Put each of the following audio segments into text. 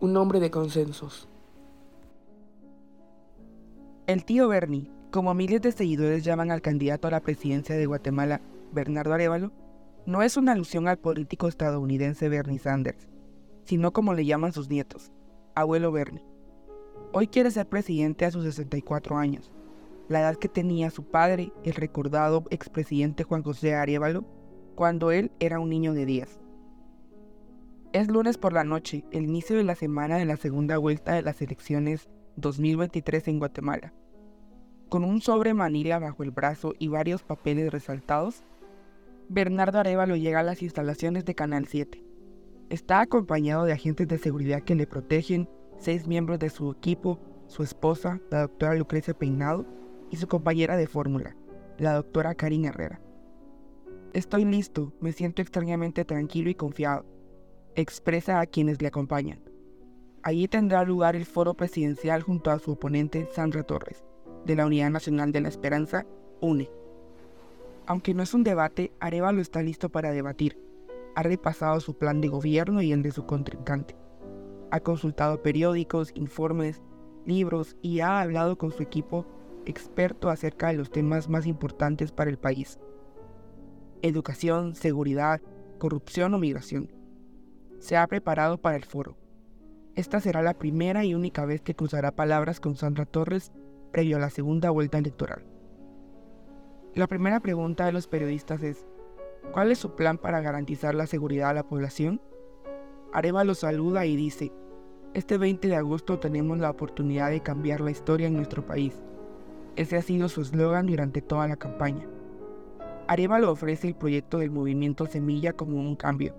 un hombre de consensos. El tío Bernie como miles de seguidores llaman al candidato a la presidencia de Guatemala, Bernardo Arevalo, no es una alusión al político estadounidense Bernie Sanders, sino como le llaman sus nietos, abuelo Bernie. Hoy quiere ser presidente a sus 64 años, la edad que tenía su padre, el recordado expresidente Juan José Arevalo, cuando él era un niño de 10. Es lunes por la noche, el inicio de la semana de la segunda vuelta de las elecciones 2023 en Guatemala. Con un sobre manila bajo el brazo y varios papeles resaltados, Bernardo Arevalo llega a las instalaciones de Canal 7. Está acompañado de agentes de seguridad que le protegen, seis miembros de su equipo, su esposa, la doctora Lucrecia Peinado, y su compañera de fórmula, la doctora Karin Herrera. Estoy listo, me siento extrañamente tranquilo y confiado, expresa a quienes le acompañan. Allí tendrá lugar el foro presidencial junto a su oponente Sandra Torres de la Unidad Nacional de la Esperanza, UNE. Aunque no es un debate, Arevalo está listo para debatir. Ha repasado su plan de gobierno y el de su contrincante. Ha consultado periódicos, informes, libros y ha hablado con su equipo experto acerca de los temas más importantes para el país. Educación, seguridad, corrupción o migración. Se ha preparado para el foro. Esta será la primera y única vez que cruzará palabras con Sandra Torres previo a la segunda vuelta electoral. La primera pregunta de los periodistas es, ¿cuál es su plan para garantizar la seguridad a la población? Areva lo saluda y dice, este 20 de agosto tenemos la oportunidad de cambiar la historia en nuestro país. Ese ha sido su eslogan durante toda la campaña. Arevalo ofrece el proyecto del movimiento Semilla como un cambio,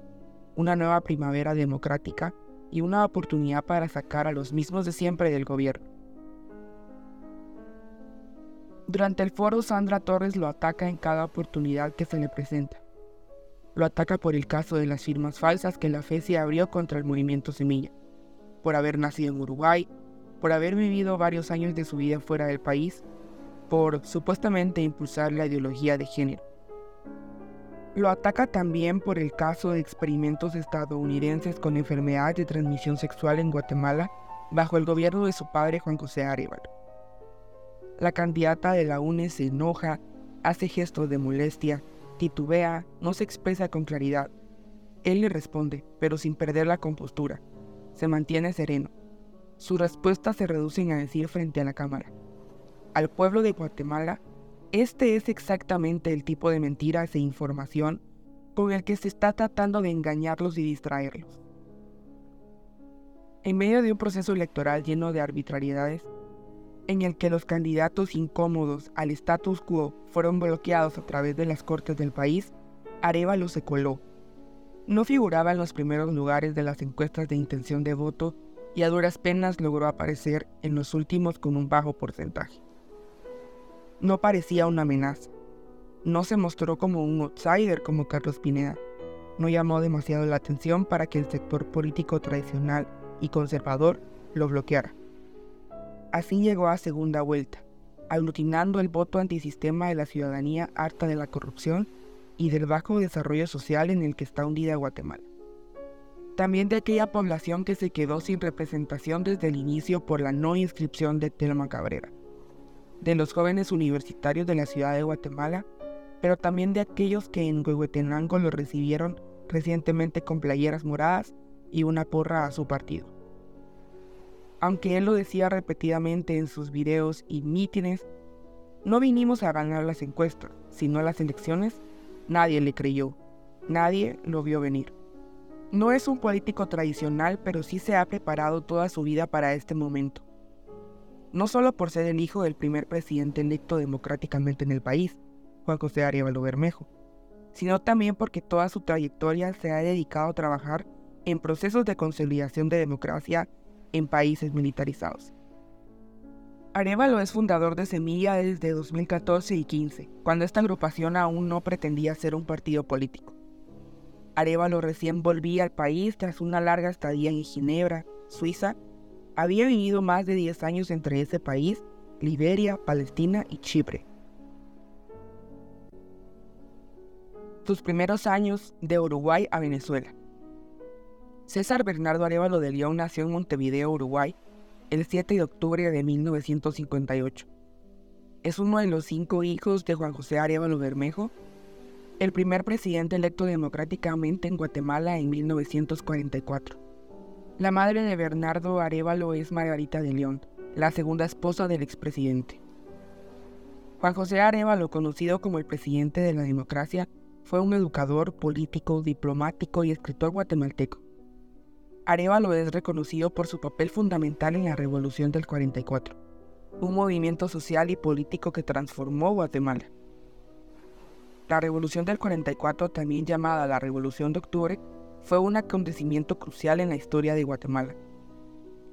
una nueva primavera democrática y una oportunidad para sacar a los mismos de siempre del gobierno. Durante el foro, Sandra Torres lo ataca en cada oportunidad que se le presenta. Lo ataca por el caso de las firmas falsas que la FESI abrió contra el movimiento Semilla, por haber nacido en Uruguay, por haber vivido varios años de su vida fuera del país, por supuestamente impulsar la ideología de género. Lo ataca también por el caso de experimentos estadounidenses con enfermedades de transmisión sexual en Guatemala bajo el gobierno de su padre Juan José Arevalo. La candidata de la UNE se enoja, hace gestos de molestia, titubea, no se expresa con claridad. Él le responde, pero sin perder la compostura. Se mantiene sereno. Sus respuestas se reducen a decir frente a la cámara. Al pueblo de Guatemala, este es exactamente el tipo de mentiras e información con el que se está tratando de engañarlos y distraerlos. En medio de un proceso electoral lleno de arbitrariedades, en el que los candidatos incómodos al status quo fueron bloqueados a través de las cortes del país, Arevalo se coló. No figuraba en los primeros lugares de las encuestas de intención de voto y a duras penas logró aparecer en los últimos con un bajo porcentaje. No parecía una amenaza. No se mostró como un outsider como Carlos Pineda. No llamó demasiado la atención para que el sector político tradicional y conservador lo bloqueara. Así llegó a segunda vuelta, aglutinando el voto antisistema de la ciudadanía harta de la corrupción y del bajo desarrollo social en el que está hundida Guatemala. También de aquella población que se quedó sin representación desde el inicio por la no inscripción de Telma Cabrera. De los jóvenes universitarios de la ciudad de Guatemala, pero también de aquellos que en Huehuetenango lo recibieron recientemente con playeras moradas y una porra a su partido. Aunque él lo decía repetidamente en sus videos y mítines, no vinimos a ganar las encuestas, sino las elecciones, nadie le creyó, nadie lo vio venir. No es un político tradicional, pero sí se ha preparado toda su vida para este momento. No solo por ser el hijo del primer presidente electo democráticamente en el país, Juan José Arevalo Bermejo, sino también porque toda su trayectoria se ha dedicado a trabajar en procesos de consolidación de democracia en países militarizados. Arevalo es fundador de Semilla desde 2014 y 15, cuando esta agrupación aún no pretendía ser un partido político. Arevalo recién volvía al país tras una larga estadía en Ginebra, Suiza. Había vivido más de 10 años entre ese país, Liberia, Palestina y Chipre. Sus primeros años de Uruguay a Venezuela. César Bernardo Arevalo de León nació en Montevideo, Uruguay, el 7 de octubre de 1958. Es uno de los cinco hijos de Juan José Arevalo Bermejo, el primer presidente electo democráticamente en Guatemala en 1944. La madre de Bernardo Arevalo es Margarita de León, la segunda esposa del expresidente. Juan José Arevalo, conocido como el presidente de la democracia, fue un educador, político, diplomático y escritor guatemalteco. Arevalo es reconocido por su papel fundamental en la Revolución del 44, un movimiento social y político que transformó Guatemala. La Revolución del 44, también llamada la Revolución de Octubre, fue un acontecimiento crucial en la historia de Guatemala.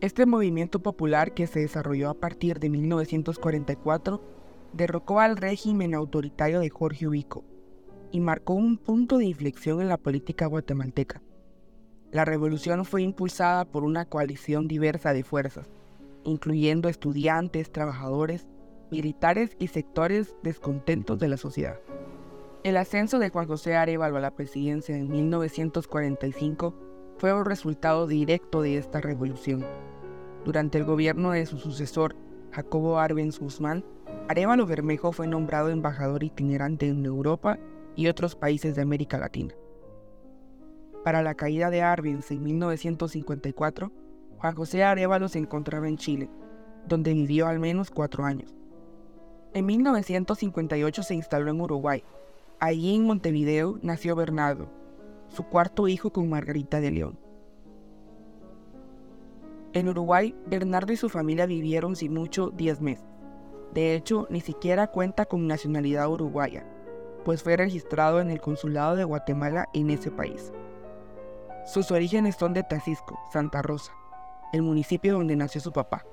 Este movimiento popular que se desarrolló a partir de 1944 derrocó al régimen autoritario de Jorge Ubico y marcó un punto de inflexión en la política guatemalteca. La revolución fue impulsada por una coalición diversa de fuerzas, incluyendo estudiantes, trabajadores, militares y sectores descontentos de la sociedad. El ascenso de Juan José Arevalo a la presidencia en 1945 fue un resultado directo de esta revolución. Durante el gobierno de su sucesor, Jacobo Arbenz Guzmán, Arevalo Bermejo fue nombrado embajador itinerante en Europa y otros países de América Latina. Para la caída de Arbenz en 1954, Juan José Arevalo se encontraba en Chile, donde vivió al menos cuatro años. En 1958 se instaló en Uruguay. Allí en Montevideo nació Bernardo, su cuarto hijo con Margarita de León. En Uruguay, Bernardo y su familia vivieron sin mucho 10 meses. De hecho, ni siquiera cuenta con nacionalidad uruguaya, pues fue registrado en el consulado de Guatemala en ese país. Sus orígenes son de Tacisco, Santa Rosa, el municipio donde nació su papá.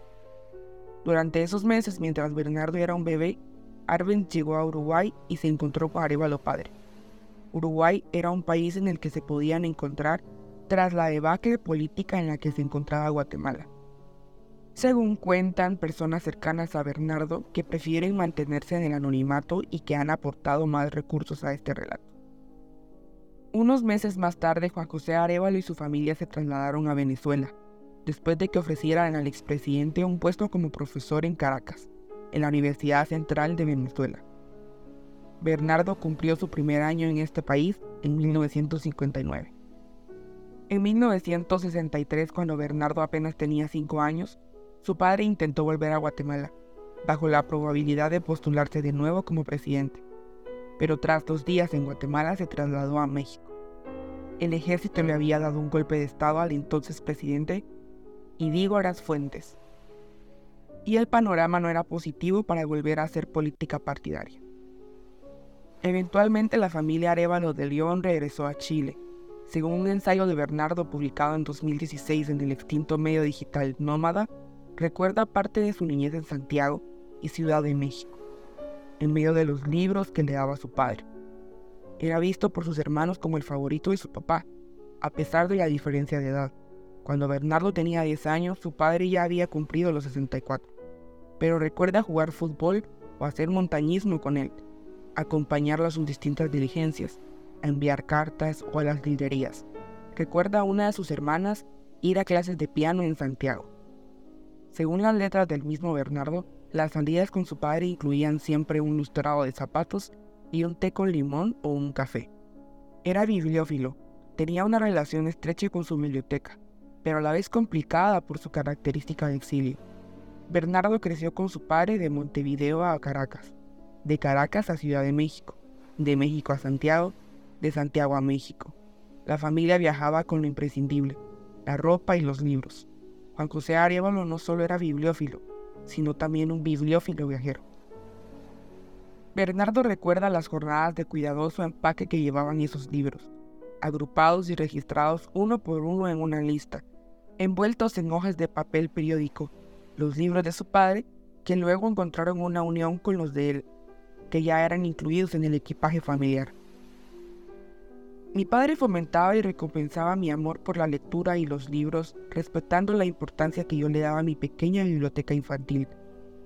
Durante esos meses, mientras Bernardo era un bebé, Arben llegó a Uruguay y se encontró con Arevalo padre. Uruguay era un país en el que se podían encontrar tras la debacle política en la que se encontraba Guatemala. Según cuentan personas cercanas a Bernardo que prefieren mantenerse en el anonimato y que han aportado más recursos a este relato. Unos meses más tarde, Juan José Arevalo y su familia se trasladaron a Venezuela, después de que ofrecieran al expresidente un puesto como profesor en Caracas, en la Universidad Central de Venezuela. Bernardo cumplió su primer año en este país en 1959. En 1963, cuando Bernardo apenas tenía 5 años, su padre intentó volver a Guatemala, bajo la probabilidad de postularse de nuevo como presidente pero tras dos días en Guatemala se trasladó a México. El ejército le había dado un golpe de estado al entonces presidente Idígoras Fuentes, y el panorama no era positivo para volver a hacer política partidaria. Eventualmente la familia Arevalo de León regresó a Chile, según un ensayo de Bernardo publicado en 2016 en el extinto medio digital Nómada, recuerda parte de su niñez en Santiago y Ciudad de México en medio de los libros que le daba su padre. Era visto por sus hermanos como el favorito de su papá, a pesar de la diferencia de edad. Cuando Bernardo tenía 10 años, su padre ya había cumplido los 64. Pero recuerda jugar fútbol o hacer montañismo con él, acompañarlo a sus distintas diligencias, enviar cartas o a las librerías. Recuerda a una de sus hermanas ir a clases de piano en Santiago. Según las letras del mismo Bernardo, las salidas con su padre incluían siempre un lustrado de zapatos y un té con limón o un café. Era bibliófilo, tenía una relación estrecha con su biblioteca, pero a la vez complicada por su característica de exilio. Bernardo creció con su padre de Montevideo a Caracas, de Caracas a Ciudad de México, de México a Santiago, de Santiago a México. La familia viajaba con lo imprescindible, la ropa y los libros. Juan José Arevalo no solo era bibliófilo, sino también un bibliófilo viajero. Bernardo recuerda las jornadas de cuidadoso empaque que llevaban esos libros, agrupados y registrados uno por uno en una lista, envueltos en hojas de papel periódico, los libros de su padre, que luego encontraron una unión con los de él, que ya eran incluidos en el equipaje familiar. Mi padre fomentaba y recompensaba mi amor por la lectura y los libros, respetando la importancia que yo le daba a mi pequeña biblioteca infantil,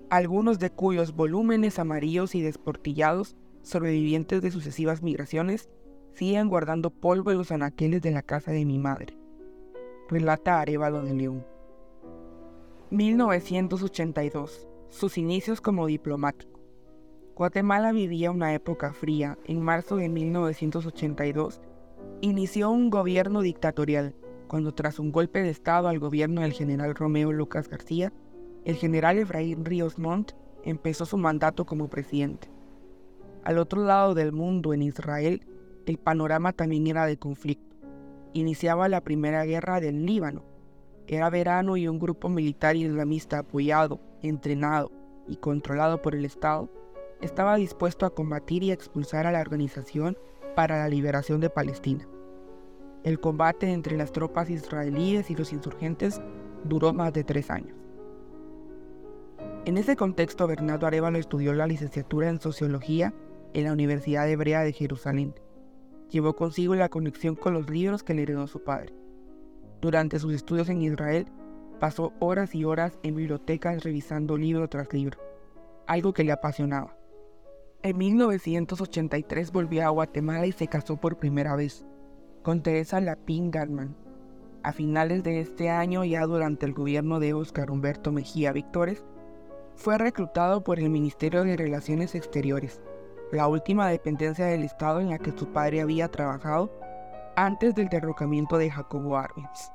algunos de cuyos volúmenes amarillos y desportillados, sobrevivientes de sucesivas migraciones, siguen guardando polvo en los anaqueles de la casa de mi madre. Relata Arevalo de León. 1982. Sus inicios como diplomático. Guatemala vivía una época fría. En marzo de 1982 inició un gobierno dictatorial, cuando tras un golpe de Estado al gobierno del general Romeo Lucas García, el general Efraín Ríos Montt empezó su mandato como presidente. Al otro lado del mundo, en Israel, el panorama también era de conflicto. Iniciaba la primera guerra del Líbano. Era verano y un grupo militar islamista apoyado, entrenado y controlado por el Estado estaba dispuesto a combatir y expulsar a la organización para la liberación de Palestina. El combate entre las tropas israelíes y los insurgentes duró más de tres años. En ese contexto, Bernardo Arevalo estudió la licenciatura en Sociología en la Universidad Hebrea de Jerusalén. Llevó consigo la conexión con los libros que le heredó su padre. Durante sus estudios en Israel, pasó horas y horas en bibliotecas revisando libro tras libro, algo que le apasionaba. En 1983 volvió a Guatemala y se casó por primera vez con Teresa Lapín Garman. A finales de este año, ya durante el gobierno de Óscar Humberto Mejía Victores, fue reclutado por el Ministerio de Relaciones Exteriores, la última dependencia del Estado en la que su padre había trabajado antes del derrocamiento de Jacobo Arbenz.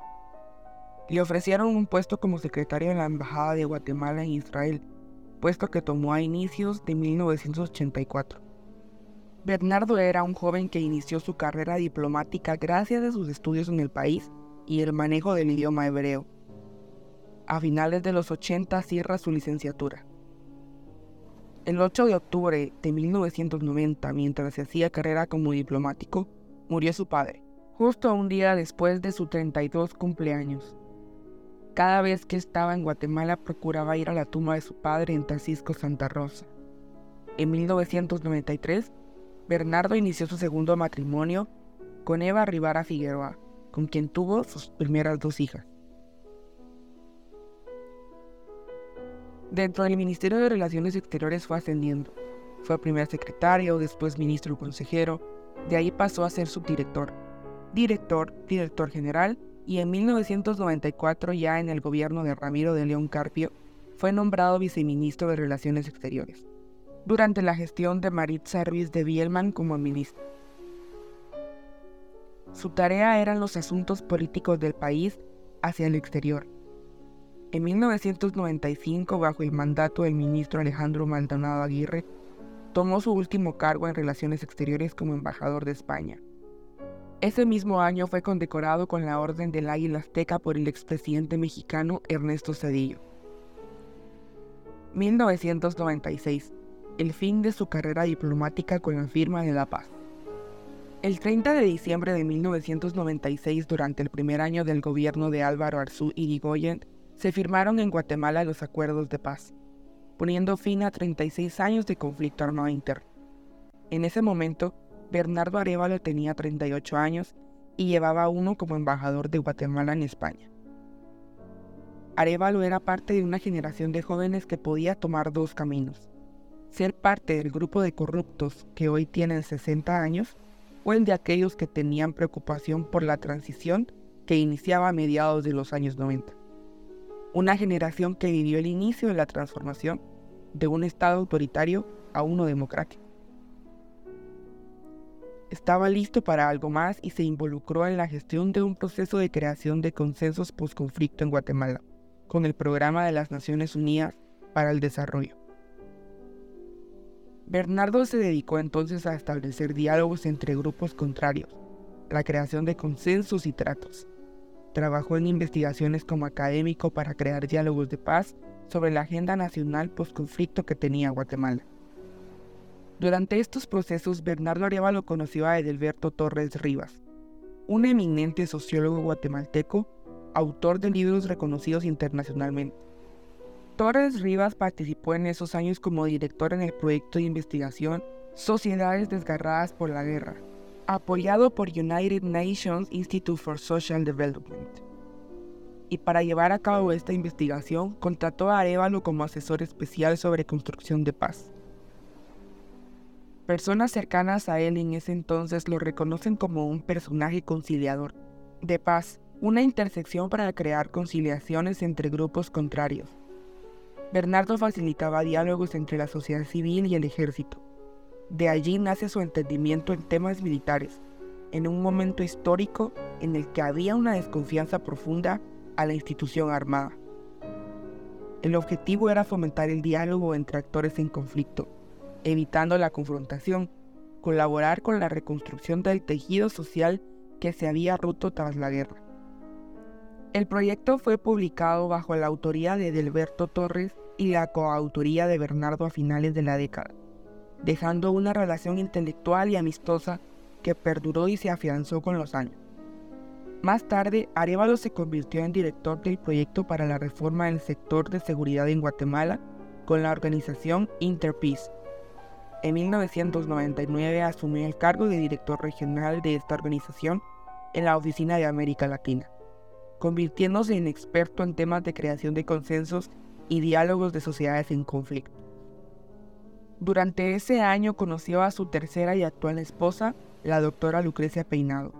Le ofrecieron un puesto como secretario en la Embajada de Guatemala en Israel, puesto que tomó a inicios de 1984. Bernardo era un joven que inició su carrera diplomática gracias a sus estudios en el país y el manejo del idioma hebreo. A finales de los 80 cierra su licenciatura. El 8 de octubre de 1990, mientras se hacía carrera como diplomático, murió su padre, justo un día después de su 32 cumpleaños. Cada vez que estaba en Guatemala procuraba ir a la tumba de su padre en Tacisco, Santa Rosa. En 1993, Bernardo inició su segundo matrimonio con Eva Rivara Figueroa, con quien tuvo sus primeras dos hijas. Dentro del Ministerio de Relaciones Exteriores fue ascendiendo. Fue primer secretario, después ministro consejero, de ahí pasó a ser subdirector, director, director general y en 1994 ya en el gobierno de Ramiro de León Carpio fue nombrado viceministro de Relaciones Exteriores, durante la gestión de Marit Service de Bielman como ministro. Su tarea eran los asuntos políticos del país hacia el exterior. En 1995, bajo el mandato del ministro Alejandro Maldonado Aguirre, tomó su último cargo en Relaciones Exteriores como embajador de España. Ese mismo año fue condecorado con la Orden del Águila Azteca por el expresidente mexicano Ernesto Cedillo. 1996. El fin de su carrera diplomática con la firma de la paz. El 30 de diciembre de 1996, durante el primer año del gobierno de Álvaro Arzú Irigoyen, se firmaron en Guatemala los acuerdos de paz, poniendo fin a 36 años de conflicto armado interno. En ese momento, Bernardo Arevalo tenía 38 años y llevaba uno como embajador de Guatemala en España. Arevalo era parte de una generación de jóvenes que podía tomar dos caminos. Ser parte del grupo de corruptos que hoy tienen 60 años o el de aquellos que tenían preocupación por la transición que iniciaba a mediados de los años 90. Una generación que vivió el inicio de la transformación de un Estado autoritario a uno democrático estaba listo para algo más y se involucró en la gestión de un proceso de creación de consensos post-conflicto en Guatemala, con el Programa de las Naciones Unidas para el Desarrollo. Bernardo se dedicó entonces a establecer diálogos entre grupos contrarios, la creación de consensos y tratos. Trabajó en investigaciones como académico para crear diálogos de paz sobre la agenda nacional post-conflicto que tenía Guatemala. Durante estos procesos, Bernardo Arevalo conoció a Edelberto Torres Rivas, un eminente sociólogo guatemalteco autor de libros reconocidos internacionalmente. Torres Rivas participó en esos años como director en el proyecto de investigación Sociedades Desgarradas por la Guerra, apoyado por United Nations Institute for Social Development. Y para llevar a cabo esta investigación, contrató a Arevalo como asesor especial sobre construcción de paz. Personas cercanas a él en ese entonces lo reconocen como un personaje conciliador, de paz, una intersección para crear conciliaciones entre grupos contrarios Bernardo facilitaba diálogos entre la sociedad civil y el ejército. De allí nace su entendimiento en temas militares, en un momento histórico en el que había una desconfianza profunda a la institución armada. El objetivo era fomentar el diálogo entre actores en conflicto, evitando la confrontación, colaborar con la reconstrucción del tejido social que se había roto tras la guerra. El proyecto fue publicado bajo la autoría de Delberto Torres y la coautoría de Bernardo a finales de la década, dejando una relación intelectual y amistosa que perduró y se afianzó con los años. Más tarde, Arevalo se convirtió en director del proyecto para la reforma del sector de seguridad en Guatemala con la organización Interpeace. En 1999 asumió el cargo de director regional de esta organización en la Oficina de América Latina convirtiéndose en experto en temas de creación de consensos y diálogos de sociedades en conflicto. Durante ese año conoció a su tercera y actual esposa, la doctora Lucrecia Peinado,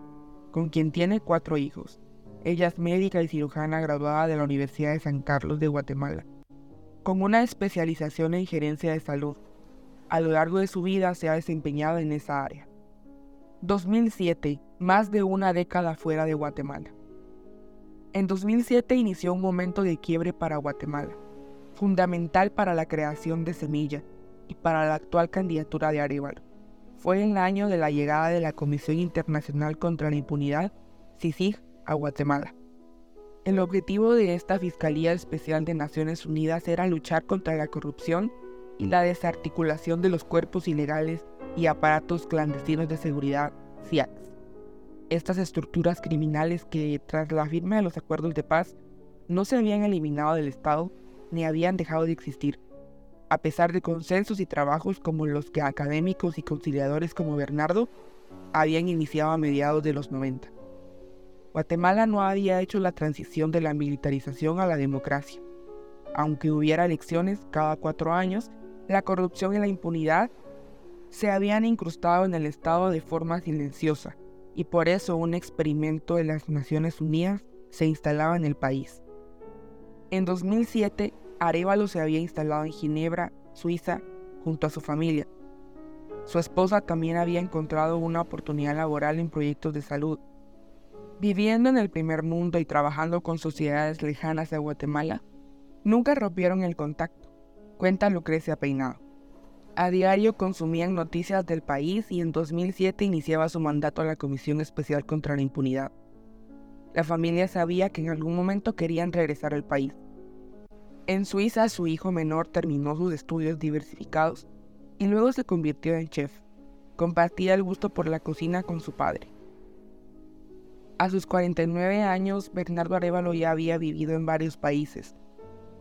con quien tiene cuatro hijos. Ella es médica y cirujana graduada de la Universidad de San Carlos de Guatemala, con una especialización en gerencia de salud. A lo largo de su vida se ha desempeñado en esa área. 2007, más de una década fuera de Guatemala. En 2007 inició un momento de quiebre para Guatemala, fundamental para la creación de Semilla y para la actual candidatura de Arevalo. Fue el año de la llegada de la Comisión Internacional contra la Impunidad, CICIG, a Guatemala. El objetivo de esta Fiscalía Especial de Naciones Unidas era luchar contra la corrupción y la desarticulación de los cuerpos ilegales y aparatos clandestinos de seguridad, CIACs estas estructuras criminales que tras la firma de los acuerdos de paz no se habían eliminado del Estado ni habían dejado de existir, a pesar de consensos y trabajos como los que académicos y conciliadores como Bernardo habían iniciado a mediados de los 90. Guatemala no había hecho la transición de la militarización a la democracia. Aunque hubiera elecciones cada cuatro años, la corrupción y la impunidad se habían incrustado en el Estado de forma silenciosa, y por eso un experimento de las Naciones Unidas se instalaba en el país. En 2007, Arevalo se había instalado en Ginebra, Suiza, junto a su familia. Su esposa también había encontrado una oportunidad laboral en proyectos de salud. Viviendo en el primer mundo y trabajando con sociedades lejanas a Guatemala, nunca rompieron el contacto, cuenta Lucrecia Peinado. A diario consumían noticias del país y en 2007 iniciaba su mandato a la Comisión Especial contra la Impunidad. La familia sabía que en algún momento querían regresar al país. En Suiza su hijo menor terminó sus estudios diversificados y luego se convirtió en chef. Compartía el gusto por la cocina con su padre. A sus 49 años, Bernardo Arevalo ya había vivido en varios países.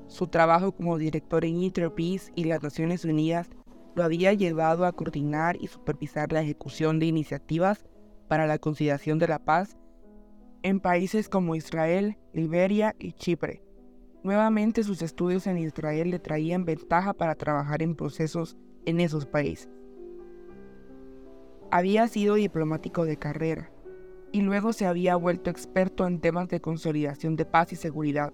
Su trabajo como director en Interpeace y las Naciones Unidas lo había llevado a coordinar y supervisar la ejecución de iniciativas para la conciliación de la paz en países como Israel, Liberia y Chipre. Nuevamente sus estudios en Israel le traían ventaja para trabajar en procesos en esos países. Había sido diplomático de carrera y luego se había vuelto experto en temas de consolidación de paz y seguridad.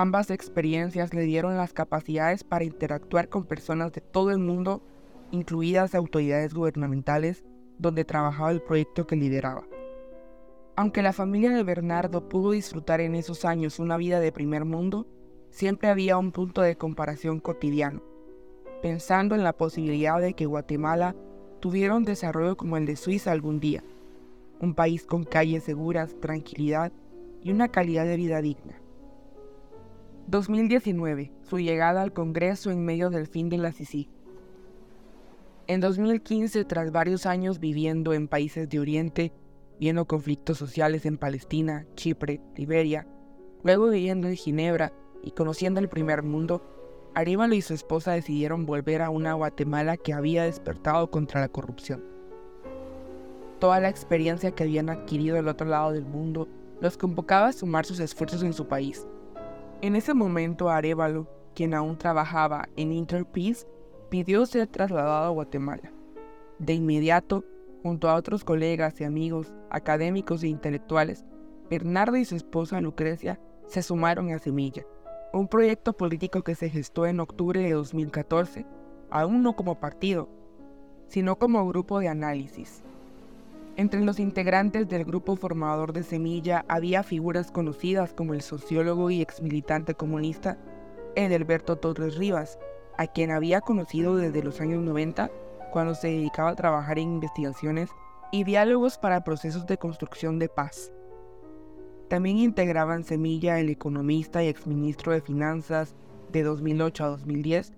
Ambas experiencias le dieron las capacidades para interactuar con personas de todo el mundo, incluidas autoridades gubernamentales, donde trabajaba el proyecto que lideraba. Aunque la familia de Bernardo pudo disfrutar en esos años una vida de primer mundo, siempre había un punto de comparación cotidiano, pensando en la posibilidad de que Guatemala tuviera un desarrollo como el de Suiza algún día, un país con calles seguras, tranquilidad y una calidad de vida digna. 2019, su llegada al Congreso en medio del fin de la CICI. En 2015, tras varios años viviendo en países de Oriente, viendo conflictos sociales en Palestina, Chipre, Liberia, luego viviendo en Ginebra y conociendo el primer mundo, Arévalo y su esposa decidieron volver a una Guatemala que había despertado contra la corrupción. Toda la experiencia que habían adquirido del otro lado del mundo los convocaba a sumar sus esfuerzos en su país. En ese momento Arevalo, quien aún trabajaba en Interpeace, pidió ser trasladado a Guatemala. De inmediato, junto a otros colegas y amigos, académicos e intelectuales, Bernardo y su esposa Lucrecia se sumaron a Semilla, un proyecto político que se gestó en octubre de 2014, aún no como partido, sino como grupo de análisis. Entre los integrantes del grupo formador de Semilla había figuras conocidas como el sociólogo y exmilitante comunista Edelberto Torres Rivas, a quien había conocido desde los años 90 cuando se dedicaba a trabajar en investigaciones y diálogos para procesos de construcción de paz. También integraban Semilla el economista y exministro de Finanzas de 2008 a 2010,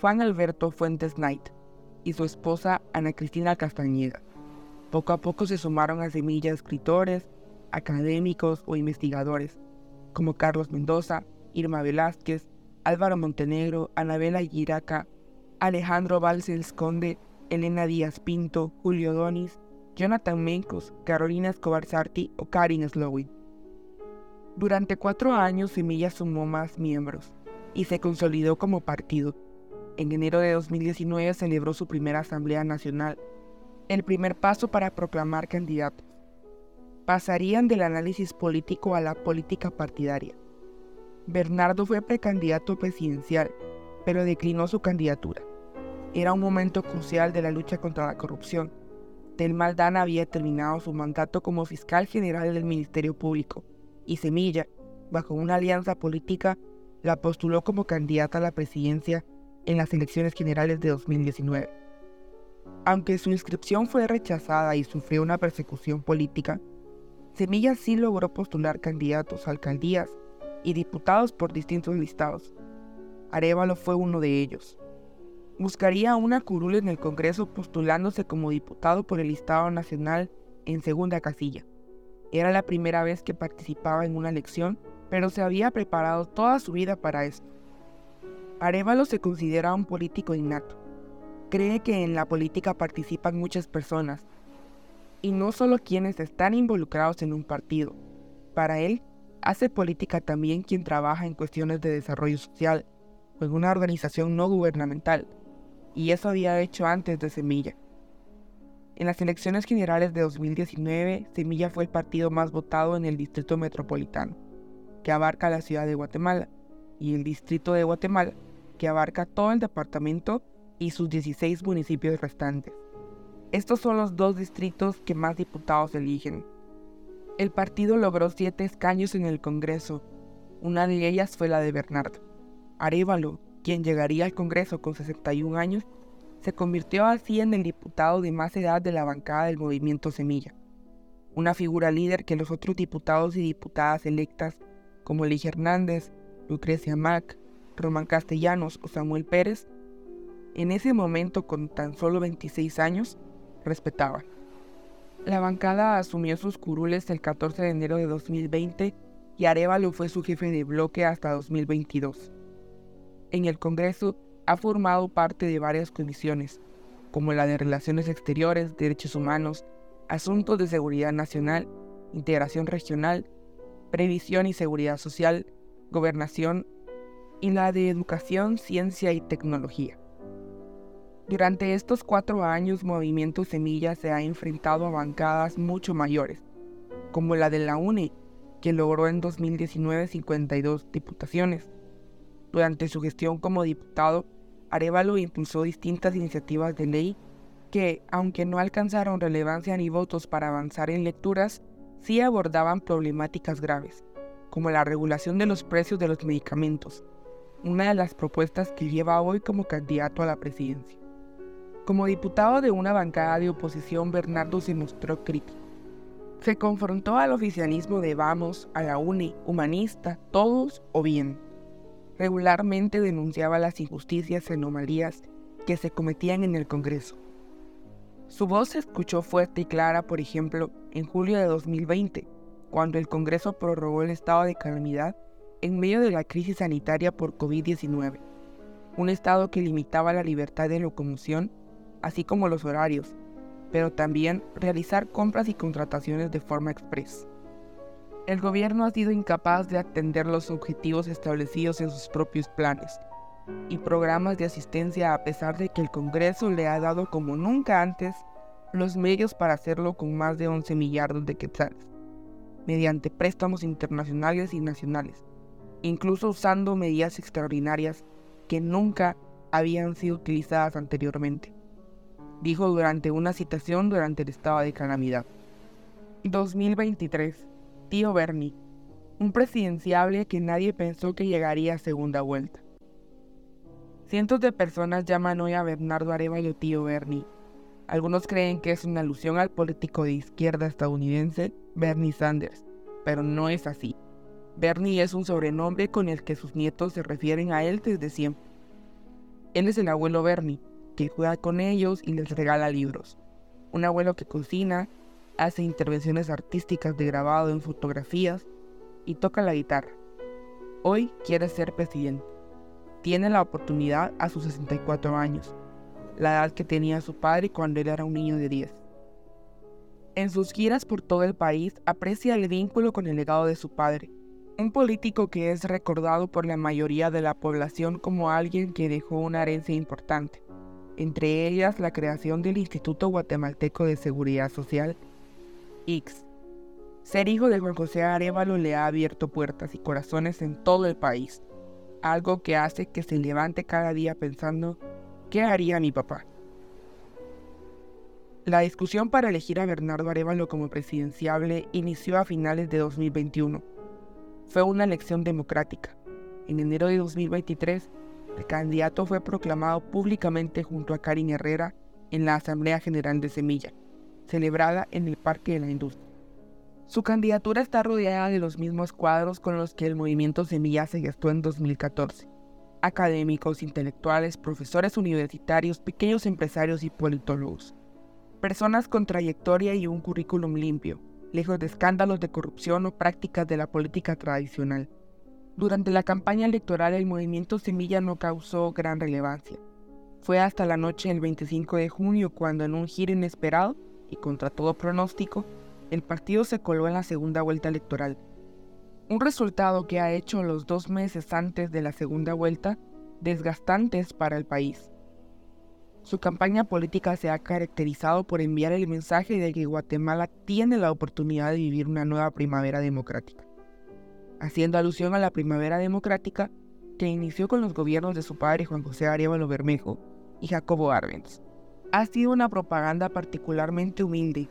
Juan Alberto Fuentes Knight, y su esposa Ana Cristina Castañeda. Poco a poco se sumaron a Semilla escritores, académicos o investigadores, como Carlos Mendoza, Irma Velázquez, Álvaro Montenegro, Anabela Giraca, Alejandro Balcells Conde, Elena Díaz Pinto, Julio Donis, Jonathan Mencos, Carolina Escobar Sarti o Karin Slowin. Durante cuatro años Semilla sumó más miembros y se consolidó como partido. En enero de 2019 celebró su primera Asamblea Nacional, el primer paso para proclamar candidatos. Pasarían del análisis político a la política partidaria. Bernardo fue precandidato presidencial, pero declinó su candidatura. Era un momento crucial de la lucha contra la corrupción. Del Maldana había terminado su mandato como fiscal general del Ministerio Público y Semilla, bajo una alianza política, la postuló como candidata a la presidencia en las elecciones generales de 2019. Aunque su inscripción fue rechazada y sufrió una persecución política, Semilla sí logró postular candidatos a alcaldías y diputados por distintos listados. Arevalo fue uno de ellos. Buscaría una curul en el Congreso postulándose como diputado por el Listado Nacional en segunda casilla. Era la primera vez que participaba en una elección, pero se había preparado toda su vida para esto. Arevalo se considera un político innato. Cree que en la política participan muchas personas, y no solo quienes están involucrados en un partido. Para él, hace política también quien trabaja en cuestiones de desarrollo social o en una organización no gubernamental, y eso había hecho antes de Semilla. En las elecciones generales de 2019, Semilla fue el partido más votado en el Distrito Metropolitano, que abarca la ciudad de Guatemala, y el Distrito de Guatemala, que abarca todo el departamento y sus 16 municipios restantes. Estos son los dos distritos que más diputados eligen. El partido logró siete escaños en el Congreso. Una de ellas fue la de Bernardo. Arevalo, quien llegaría al Congreso con 61 años, se convirtió así en el diputado de más edad de la bancada del movimiento Semilla, una figura líder que los otros diputados y diputadas electas, como Elige Hernández, Lucrecia Mac, Román Castellanos o Samuel Pérez, en ese momento con tan solo 26 años, respetaban. La bancada asumió sus curules el 14 de enero de 2020 y Arevalo fue su jefe de bloque hasta 2022. En el Congreso ha formado parte de varias comisiones, como la de Relaciones Exteriores, Derechos Humanos, Asuntos de Seguridad Nacional, Integración Regional, Previsión y Seguridad Social, Gobernación y la de Educación, Ciencia y Tecnología. Durante estos cuatro años, Movimiento Semilla se ha enfrentado a bancadas mucho mayores, como la de la UNE, que logró en 2019 52 diputaciones. Durante su gestión como diputado, Arevalo impulsó distintas iniciativas de ley que, aunque no alcanzaron relevancia ni votos para avanzar en lecturas, sí abordaban problemáticas graves, como la regulación de los precios de los medicamentos, una de las propuestas que lleva hoy como candidato a la presidencia. Como diputado de una bancada de oposición, Bernardo se mostró crítico. Se confrontó al oficialismo de Vamos, a la UNI, humanista, todos o bien regularmente denunciaba las injusticias y anomalías que se cometían en el Congreso. Su voz se escuchó fuerte y clara, por ejemplo, en julio de 2020, cuando el Congreso prorrogó el estado de calamidad en medio de la crisis sanitaria por COVID-19, un estado que limitaba la libertad de locomoción, así como los horarios, pero también realizar compras y contrataciones de forma express. El gobierno ha sido incapaz de atender los objetivos establecidos en sus propios planes y programas de asistencia a pesar de que el Congreso le ha dado como nunca antes los medios para hacerlo con más de 11 millardos de quetzales, mediante préstamos internacionales y nacionales, incluso usando medidas extraordinarias que nunca habían sido utilizadas anteriormente, dijo durante una citación durante el estado de calamidad. 2023 tío Bernie, un presidenciable que nadie pensó que llegaría a segunda vuelta. Cientos de personas llaman hoy a Bernardo Arevalo tío Bernie. Algunos creen que es una alusión al político de izquierda estadounidense Bernie Sanders, pero no es así. Bernie es un sobrenombre con el que sus nietos se refieren a él desde siempre. Él es el abuelo Bernie, que juega con ellos y les regala libros. Un abuelo que cocina, hace intervenciones artísticas de grabado en fotografías y toca la guitarra. Hoy quiere ser presidente. Tiene la oportunidad a sus 64 años, la edad que tenía su padre cuando él era un niño de 10. En sus giras por todo el país aprecia el vínculo con el legado de su padre, un político que es recordado por la mayoría de la población como alguien que dejó una herencia importante, entre ellas la creación del Instituto Guatemalteco de Seguridad Social X. Ser hijo de Juan José Arevalo le ha abierto puertas y corazones en todo el país, algo que hace que se levante cada día pensando, ¿qué haría mi papá? La discusión para elegir a Bernardo Arevalo como presidenciable inició a finales de 2021. Fue una elección democrática. En enero de 2023, el candidato fue proclamado públicamente junto a Karin Herrera en la Asamblea General de Semilla celebrada en el Parque de la Industria. Su candidatura está rodeada de los mismos cuadros con los que el movimiento Semilla se gestó en 2014. Académicos, intelectuales, profesores universitarios, pequeños empresarios y politólogos. Personas con trayectoria y un currículum limpio, lejos de escándalos de corrupción o prácticas de la política tradicional. Durante la campaña electoral el movimiento Semilla no causó gran relevancia. Fue hasta la noche del 25 de junio cuando en un giro inesperado y contra todo pronóstico, el partido se coló en la segunda vuelta electoral. Un resultado que ha hecho los dos meses antes de la segunda vuelta desgastantes para el país. Su campaña política se ha caracterizado por enviar el mensaje de que Guatemala tiene la oportunidad de vivir una nueva primavera democrática, haciendo alusión a la primavera democrática que inició con los gobiernos de su padre Juan José Arevalo Bermejo y Jacobo Arbenz ha sido una propaganda particularmente humilde,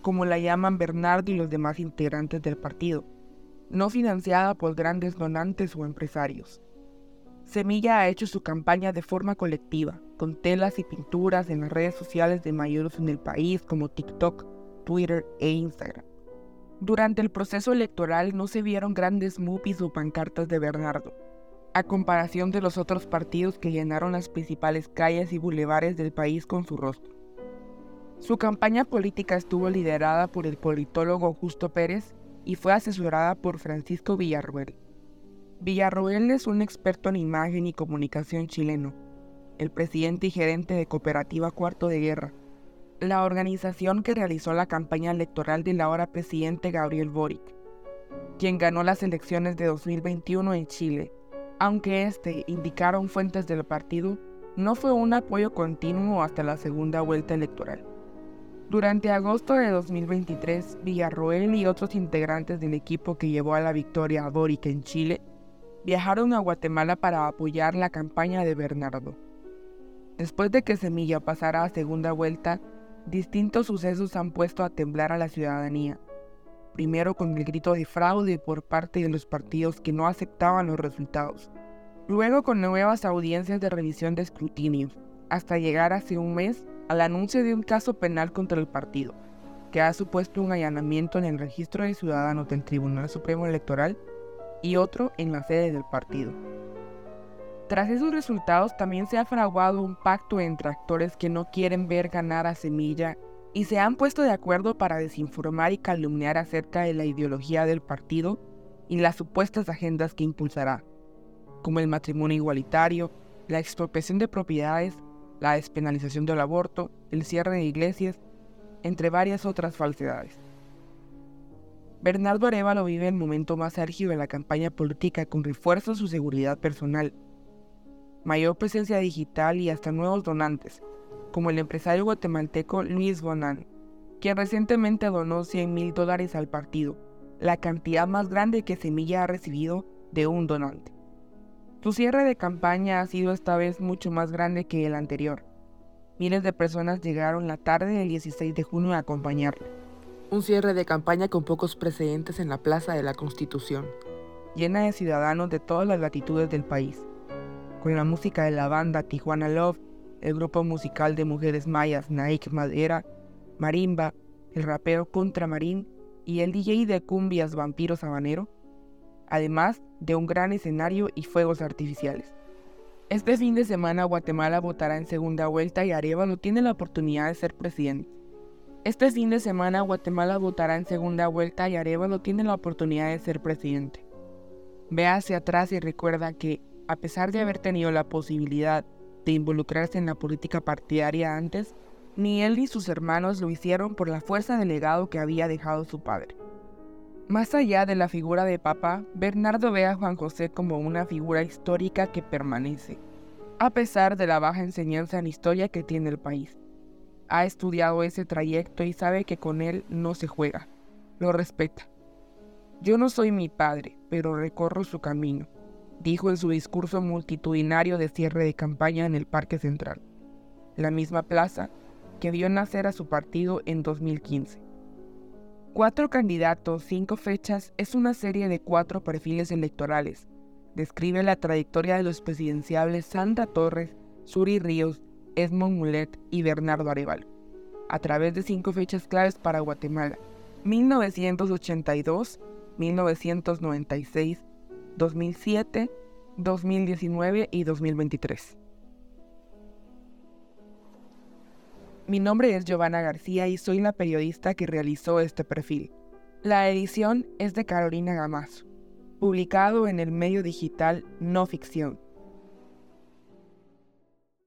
como la llaman Bernardo y los demás integrantes del partido, no financiada por grandes donantes o empresarios. Semilla ha hecho su campaña de forma colectiva, con telas y pinturas en las redes sociales de mayores en el país como TikTok, Twitter e Instagram. Durante el proceso electoral no se vieron grandes movies o pancartas de Bernardo, a comparación de los otros partidos que llenaron las principales calles y bulevares del país con su rostro. Su campaña política estuvo liderada por el politólogo Justo Pérez y fue asesorada por Francisco Villarruel. Villarruel es un experto en imagen y comunicación chileno, el presidente y gerente de Cooperativa Cuarto de Guerra, la organización que realizó la campaña electoral del ahora presidente Gabriel Boric, quien ganó las elecciones de 2021 en Chile aunque este, indicaron fuentes del partido, no fue un apoyo continuo hasta la segunda vuelta electoral. Durante agosto de 2023, Villarroel y otros integrantes del equipo que llevó a la victoria a Boric en Chile viajaron a Guatemala para apoyar la campaña de Bernardo. Después de que Semilla pasara a segunda vuelta, distintos sucesos han puesto a temblar a la ciudadanía primero con el grito de fraude por parte de los partidos que no aceptaban los resultados, luego con nuevas audiencias de revisión de escrutinio, hasta llegar hace un mes al anuncio de un caso penal contra el partido, que ha supuesto un allanamiento en el registro de ciudadanos del Tribunal Supremo Electoral y otro en la sede del partido. Tras esos resultados también se ha fraguado un pacto entre actores que no quieren ver ganar a Semilla y se han puesto de acuerdo para desinformar y calumniar acerca de la ideología del partido y las supuestas agendas que impulsará, como el matrimonio igualitario, la expropiación de propiedades, la despenalización del aborto, el cierre de iglesias, entre varias otras falsedades. Bernardo Arevalo vive el momento más álgido de la campaña política con refuerzo a su seguridad personal, mayor presencia digital y hasta nuevos donantes, como el empresario guatemalteco Luis Bonan, quien recientemente donó 100 mil dólares al partido, la cantidad más grande que Semilla ha recibido de un donante. Su cierre de campaña ha sido esta vez mucho más grande que el anterior. Miles de personas llegaron la tarde del 16 de junio a acompañarlo un cierre de campaña con pocos precedentes en la Plaza de la Constitución, llena de ciudadanos de todas las latitudes del país, con la música de la banda Tijuana Love, el grupo musical de mujeres mayas Naik Madera, Marimba, el rapero Contramarín y el DJ de cumbias Vampiro Sabanero, además de un gran escenario y fuegos artificiales. Este fin de semana Guatemala votará en segunda vuelta y Arevalo tiene la oportunidad de ser presidente. Este fin de semana Guatemala votará en segunda vuelta y Arevalo tiene la oportunidad de ser presidente. Ve hacia atrás y recuerda que, a pesar de haber tenido la posibilidad de involucrarse en la política partidaria antes, ni él ni sus hermanos lo hicieron por la fuerza del legado que había dejado su padre. Más allá de la figura de papá, Bernardo ve a Juan José como una figura histórica que permanece, a pesar de la baja enseñanza en historia que tiene el país ha estudiado ese trayecto y sabe que con él no se juega. Lo respeta. Yo no soy mi padre, pero recorro su camino, dijo en su discurso multitudinario de cierre de campaña en el Parque Central, la misma plaza que vio nacer a su partido en 2015. Cuatro candidatos, cinco fechas es una serie de cuatro perfiles electorales. Describe la trayectoria de los presidenciables Sandra Torres, Suri Ríos Edmond Mulet y Bernardo Arevalo, a través de cinco fechas claves para Guatemala, 1982, 1996, 2007, 2019 y 2023. Mi nombre es Giovanna García y soy la periodista que realizó este perfil. La edición es de Carolina Gamazo, publicado en el medio digital No Ficción